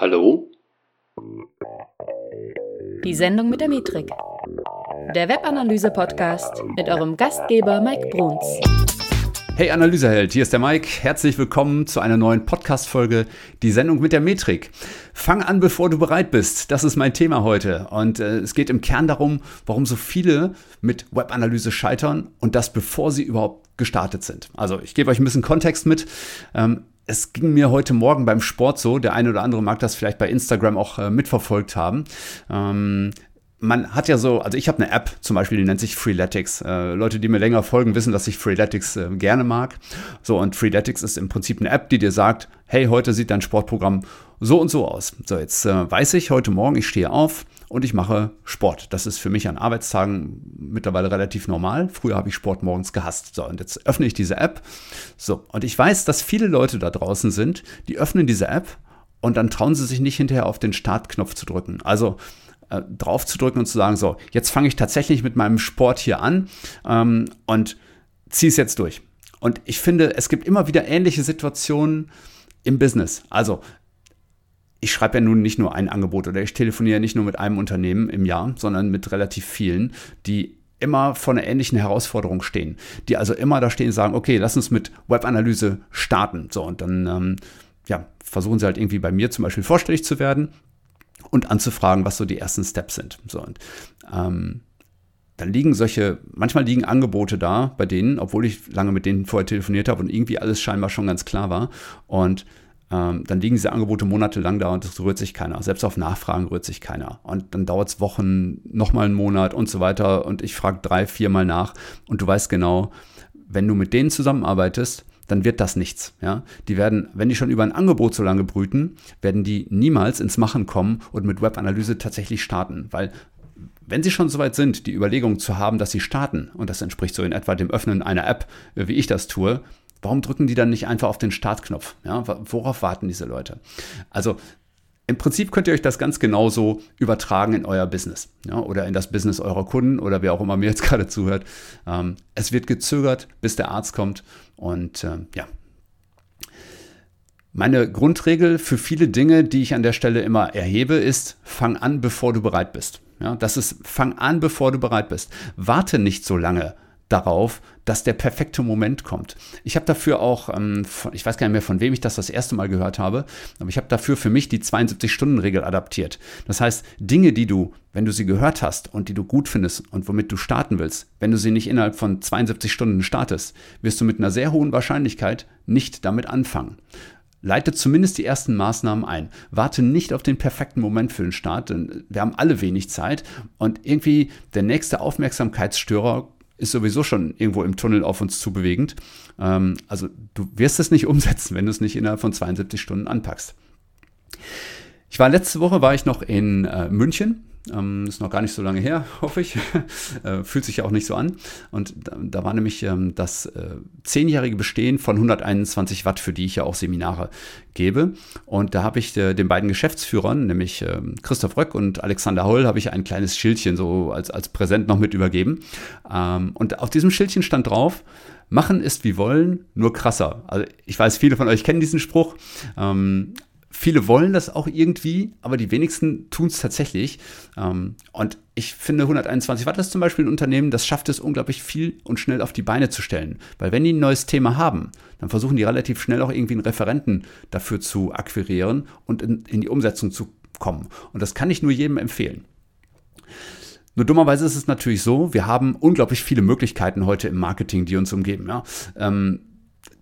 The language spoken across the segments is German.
Hallo? Die Sendung mit der Metrik. Der Webanalyse-Podcast mit eurem Gastgeber Mike Bruns. Hey Analyseheld, hier ist der Mike. Herzlich willkommen zu einer neuen Podcast-Folge, die Sendung mit der Metrik. Fang an, bevor du bereit bist. Das ist mein Thema heute. Und äh, es geht im Kern darum, warum so viele mit Webanalyse scheitern und das bevor sie überhaupt gestartet sind. Also ich gebe euch ein bisschen Kontext mit. Ähm, es ging mir heute Morgen beim Sport so, der eine oder andere mag das vielleicht bei Instagram auch äh, mitverfolgt haben. Ähm, man hat ja so, also ich habe eine App zum Beispiel, die nennt sich Freeletics. Äh, Leute, die mir länger folgen, wissen, dass ich Freeletics äh, gerne mag. So, und Freeletics ist im Prinzip eine App, die dir sagt, hey, heute sieht dein Sportprogramm so und so aus. So, jetzt äh, weiß ich heute Morgen, ich stehe auf und ich mache Sport. Das ist für mich an Arbeitstagen mittlerweile relativ normal. Früher habe ich Sport morgens gehasst. So, und jetzt öffne ich diese App. So, und ich weiß, dass viele Leute da draußen sind, die öffnen diese App und dann trauen sie sich nicht hinterher auf den Startknopf zu drücken. Also äh, drauf zu drücken und zu sagen, so, jetzt fange ich tatsächlich mit meinem Sport hier an ähm, und ziehe es jetzt durch. Und ich finde, es gibt immer wieder ähnliche Situationen im Business. Also ich schreibe ja nun nicht nur ein Angebot oder ich telefoniere nicht nur mit einem Unternehmen im Jahr, sondern mit relativ vielen, die immer vor einer ähnlichen Herausforderung stehen, die also immer da stehen und sagen, okay, lass uns mit Webanalyse starten. So, und dann ähm, ja, versuchen sie halt irgendwie bei mir zum Beispiel vorstellig zu werden und anzufragen, was so die ersten Steps sind. So, und ähm, dann liegen solche, manchmal liegen Angebote da bei denen, obwohl ich lange mit denen vorher telefoniert habe und irgendwie alles scheinbar schon ganz klar war. Und ähm, dann liegen diese Angebote monatelang da und es rührt sich keiner. Selbst auf Nachfragen rührt sich keiner. Und dann dauert es Wochen, nochmal einen Monat und so weiter. Und ich frage drei, viermal nach. Und du weißt genau, wenn du mit denen zusammenarbeitest, dann wird das nichts. Ja? Die werden, wenn die schon über ein Angebot so lange brüten, werden die niemals ins Machen kommen und mit Webanalyse tatsächlich starten. Weil wenn Sie schon so weit sind, die Überlegung zu haben, dass Sie starten, und das entspricht so in etwa dem Öffnen einer App, wie ich das tue, warum drücken die dann nicht einfach auf den Startknopf? Ja, worauf warten diese Leute? Also im Prinzip könnt ihr euch das ganz genauso übertragen in euer Business ja, oder in das Business eurer Kunden oder wer auch immer mir jetzt gerade zuhört. Ähm, es wird gezögert, bis der Arzt kommt und äh, ja. Meine Grundregel für viele Dinge, die ich an der Stelle immer erhebe, ist, fang an, bevor du bereit bist. Ja, das ist, fang an, bevor du bereit bist. Warte nicht so lange, darauf, dass der perfekte Moment kommt. Ich habe dafür auch, ähm, von, ich weiß gar nicht mehr, von wem ich das das erste Mal gehört habe, aber ich habe dafür für mich die 72-Stunden-Regel adaptiert. Das heißt, Dinge, die du, wenn du sie gehört hast und die du gut findest und womit du starten willst, wenn du sie nicht innerhalb von 72 Stunden startest, wirst du mit einer sehr hohen Wahrscheinlichkeit nicht damit anfangen. Leite zumindest die ersten Maßnahmen ein. Warte nicht auf den perfekten Moment für den Start, denn wir haben alle wenig Zeit und irgendwie der nächste Aufmerksamkeitsstörer ist sowieso schon irgendwo im Tunnel auf uns zubewegend. Ähm, also du wirst es nicht umsetzen, wenn du es nicht innerhalb von 72 Stunden anpackst. Ich war letzte Woche war ich noch in äh, München ähm, ist noch gar nicht so lange her, hoffe ich. äh, fühlt sich ja auch nicht so an. Und da, da war nämlich ähm, das äh, zehnjährige Bestehen von 121 Watt, für die ich ja auch Seminare gebe. Und da habe ich äh, den beiden Geschäftsführern, nämlich ähm, Christoph Röck und Alexander Holl, habe ich ein kleines Schildchen so als, als Präsent noch mit übergeben. Ähm, und auf diesem Schildchen stand drauf, Machen ist wie wollen, nur krasser. Also ich weiß, viele von euch kennen diesen Spruch. Ähm, viele wollen das auch irgendwie, aber die wenigsten tun es tatsächlich. Ähm, und ich finde, 121 Watt ist zum Beispiel ein Unternehmen, das schafft es unglaublich viel und schnell auf die Beine zu stellen. Weil wenn die ein neues Thema haben, dann versuchen die relativ schnell auch irgendwie einen Referenten dafür zu akquirieren und in, in die Umsetzung zu kommen. Und das kann ich nur jedem empfehlen. Nur dummerweise ist es natürlich so, wir haben unglaublich viele Möglichkeiten heute im Marketing, die uns umgeben. Ja? Ähm,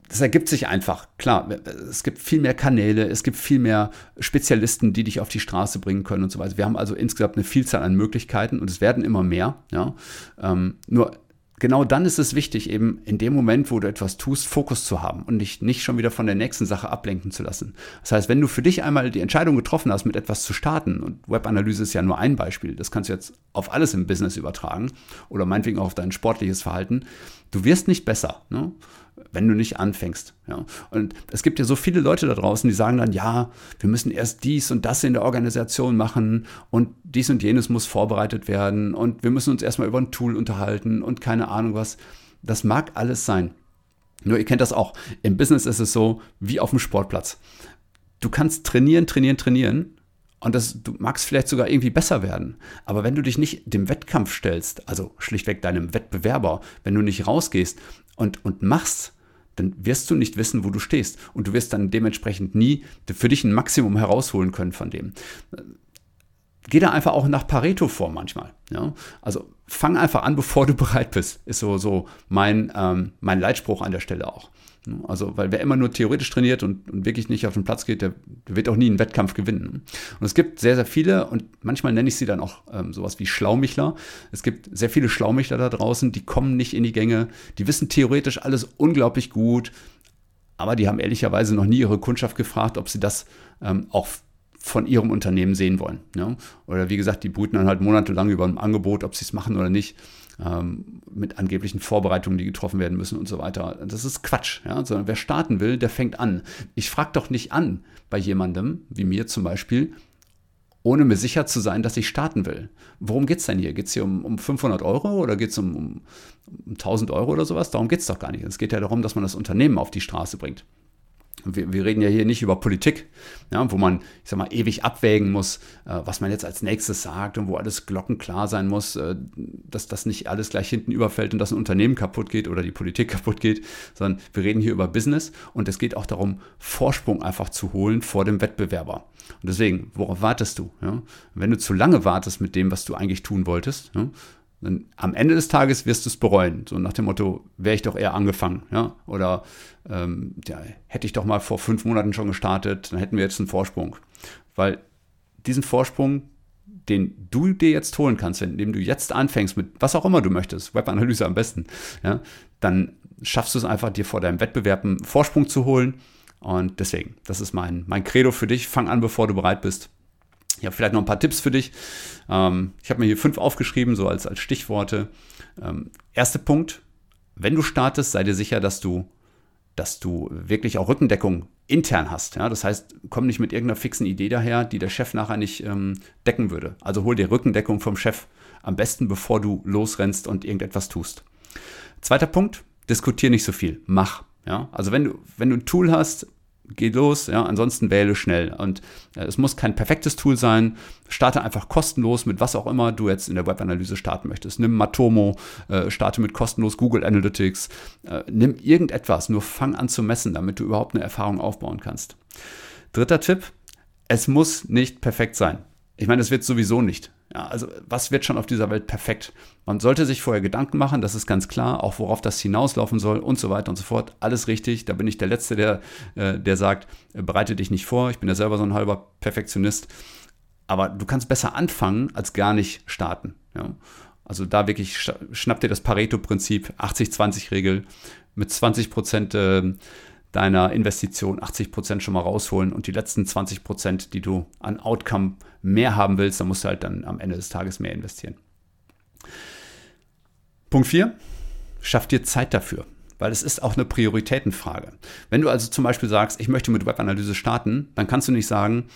das ergibt sich einfach. Klar, es gibt viel mehr Kanäle, es gibt viel mehr Spezialisten, die dich auf die Straße bringen können und so weiter. Wir haben also insgesamt eine Vielzahl an Möglichkeiten und es werden immer mehr. Ja? Ähm, nur genau dann ist es wichtig, eben in dem Moment, wo du etwas tust, Fokus zu haben und dich nicht schon wieder von der nächsten Sache ablenken zu lassen. Das heißt, wenn du für dich einmal die Entscheidung getroffen hast, mit etwas zu starten, und Webanalyse ist ja nur ein Beispiel, das kannst du jetzt auf alles im Business übertragen oder meinetwegen auch auf dein sportliches Verhalten, du wirst nicht besser. Ne? wenn du nicht anfängst. Ja. Und es gibt ja so viele Leute da draußen, die sagen dann, ja, wir müssen erst dies und das in der Organisation machen und dies und jenes muss vorbereitet werden und wir müssen uns erstmal über ein Tool unterhalten und keine Ahnung was. Das mag alles sein. Nur ihr kennt das auch. Im Business ist es so wie auf dem Sportplatz. du kannst trainieren, trainieren, trainieren und das, du magst vielleicht sogar irgendwie besser werden. Aber wenn du dich nicht dem Wettkampf stellst, also schlichtweg deinem Wettbewerber, wenn du nicht rausgehst und, und machst, dann wirst du nicht wissen, wo du stehst. Und du wirst dann dementsprechend nie für dich ein Maximum herausholen können von dem. Geh da einfach auch nach Pareto vor manchmal. Ja? Also fang einfach an, bevor du bereit bist, ist so, so mein, ähm, mein Leitspruch an der Stelle auch. Also, weil wer immer nur theoretisch trainiert und, und wirklich nicht auf den Platz geht, der, der, wird auch nie einen Wettkampf gewinnen. Und es gibt sehr, sehr viele, und manchmal nenne ich sie dann auch ähm, sowas wie Schlaumichler. Es gibt sehr viele Schlaumichler da draußen, die kommen nicht in die Gänge, die wissen theoretisch alles unglaublich gut, aber die haben ehrlicherweise noch nie ihre Kundschaft gefragt, ob sie das ähm, auch von ihrem Unternehmen sehen wollen. Ja? Oder wie gesagt, die brüten dann halt monatelang über ein Angebot, ob sie es machen oder nicht ähm, mit angeblichen Vorbereitungen, die getroffen werden müssen und so weiter. Das ist Quatsch. Ja? Sondern wer starten will, der fängt an. Ich frage doch nicht an bei jemandem, wie mir zum Beispiel, ohne mir sicher zu sein, dass ich starten will. Worum geht es denn hier? Geht es hier um, um 500 Euro oder geht es um, um, um 1000 Euro oder sowas? Darum geht es doch gar nicht. Es geht ja darum, dass man das Unternehmen auf die Straße bringt wir, wir, reden ja hier nicht über Politik, ja, wo man, ich sag mal, ewig abwägen muss, äh, was man jetzt als nächstes sagt und wo alles glockenklar sein muss, äh, dass das nicht alles gleich hinten überfällt und dass ein Unternehmen kaputt geht oder die Politik kaputt geht, sondern wir reden hier über Business und es geht auch darum, Vorsprung einfach zu holen vor dem Wettbewerber. Und deswegen, worauf wartest du? Ja? Wenn du zu lange wartest mit dem, was du eigentlich tun wolltest, ja, dann am Ende des Tages wirst du es bereuen. So nach dem Motto, wäre ich doch eher angefangen. Ja? Oder ähm, ja, hätte ich doch mal vor fünf Monaten schon gestartet, dann hätten wir jetzt einen Vorsprung. Weil diesen Vorsprung, den du dir jetzt holen kannst, indem du jetzt anfängst mit was auch immer du möchtest, Webanalyse am besten, ja, dann schaffst du es einfach, dir vor deinem Wettbewerb einen Vorsprung zu holen. Und deswegen, das ist mein, mein Credo für dich. Fang an, bevor du bereit bist. Ich habe vielleicht noch ein paar Tipps für dich. Ähm, ich habe mir hier fünf aufgeschrieben, so als, als Stichworte. Ähm, erster Punkt, wenn du startest, sei dir sicher, dass du, dass du wirklich auch Rückendeckung intern hast. Ja? Das heißt, komm nicht mit irgendeiner fixen Idee daher, die der Chef nachher nicht ähm, decken würde. Also hol dir Rückendeckung vom Chef. Am besten, bevor du losrennst und irgendetwas tust. Zweiter Punkt, diskutier nicht so viel. Mach. Ja? Also wenn du, wenn du ein Tool hast, geh los, ja, ansonsten wähle schnell. Und äh, es muss kein perfektes Tool sein. Starte einfach kostenlos mit was auch immer du jetzt in der Webanalyse starten möchtest. Nimm Matomo, äh, starte mit kostenlos Google Analytics, äh, nimm irgendetwas, nur fang an zu messen, damit du überhaupt eine Erfahrung aufbauen kannst. Dritter Tipp, es muss nicht perfekt sein. Ich meine, es wird sowieso nicht. Ja, also was wird schon auf dieser Welt perfekt? Man sollte sich vorher Gedanken machen, das ist ganz klar, auch worauf das hinauslaufen soll und so weiter und so fort. Alles richtig. Da bin ich der Letzte, der, äh, der sagt, äh, bereite dich nicht vor. Ich bin ja selber so ein halber Perfektionist. Aber du kannst besser anfangen, als gar nicht starten. Ja? Also da wirklich schnapp dir das Pareto-Prinzip, 80-20-Regel mit 20 Prozent äh, deiner Investition 80 Prozent schon mal rausholen und die letzten 20 Prozent, die du an Outcome mehr haben willst, dann musst du halt dann am Ende des Tages mehr investieren. Punkt 4, schaff dir Zeit dafür, weil es ist auch eine Prioritätenfrage. Wenn du also zum Beispiel sagst, ich möchte mit Webanalyse starten, dann kannst du nicht sagen,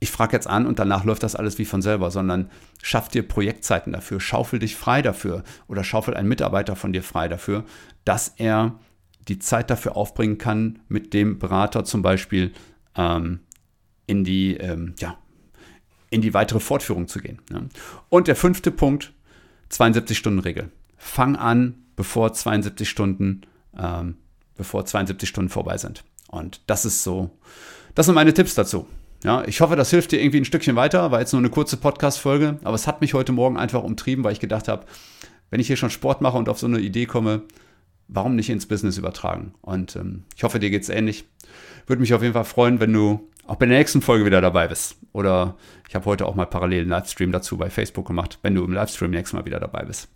ich frage jetzt an und danach läuft das alles wie von selber, sondern schaff dir Projektzeiten dafür, schaufel dich frei dafür oder schaufel einen Mitarbeiter von dir frei dafür, dass er die Zeit dafür aufbringen kann, mit dem Berater zum Beispiel ähm, in, die, ähm, ja, in die weitere Fortführung zu gehen. Ja. Und der fünfte Punkt, 72-Stunden-Regel. Fang an, bevor 72 Stunden, ähm, bevor 72 Stunden vorbei sind. Und das ist so, das sind meine Tipps dazu. Ja, ich hoffe, das hilft dir irgendwie ein Stückchen weiter. War jetzt nur eine kurze Podcast-Folge, aber es hat mich heute Morgen einfach umtrieben, weil ich gedacht habe, wenn ich hier schon Sport mache und auf so eine Idee komme, warum nicht ins Business übertragen? Und ähm, ich hoffe, dir geht es ähnlich. Würde mich auf jeden Fall freuen, wenn du auch bei der nächsten Folge wieder dabei bist. Oder ich habe heute auch mal parallel einen Livestream dazu bei Facebook gemacht, wenn du im Livestream nächstes Mal wieder dabei bist.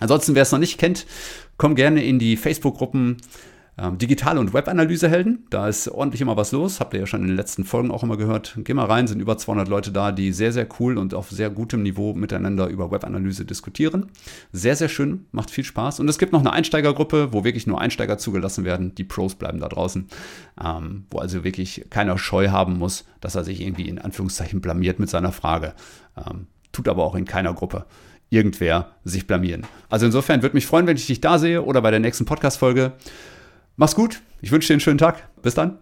Ansonsten, wer es noch nicht kennt, komm gerne in die Facebook-Gruppen ähm, Digital- und Webanalysehelden. Da ist ordentlich immer was los. Habt ihr ja schon in den letzten Folgen auch immer gehört. Geh mal rein, sind über 200 Leute da, die sehr, sehr cool und auf sehr gutem Niveau miteinander über Webanalyse diskutieren. Sehr, sehr schön, macht viel Spaß. Und es gibt noch eine Einsteigergruppe, wo wirklich nur Einsteiger zugelassen werden. Die Pros bleiben da draußen. Ähm, wo also wirklich keiner Scheu haben muss, dass er sich irgendwie in Anführungszeichen blamiert mit seiner Frage. Ähm, tut aber auch in keiner Gruppe irgendwer sich blamieren. Also insofern würde mich freuen, wenn ich dich da sehe oder bei der nächsten Podcast-Folge. Mach's gut. Ich wünsche dir einen schönen Tag. Bis dann.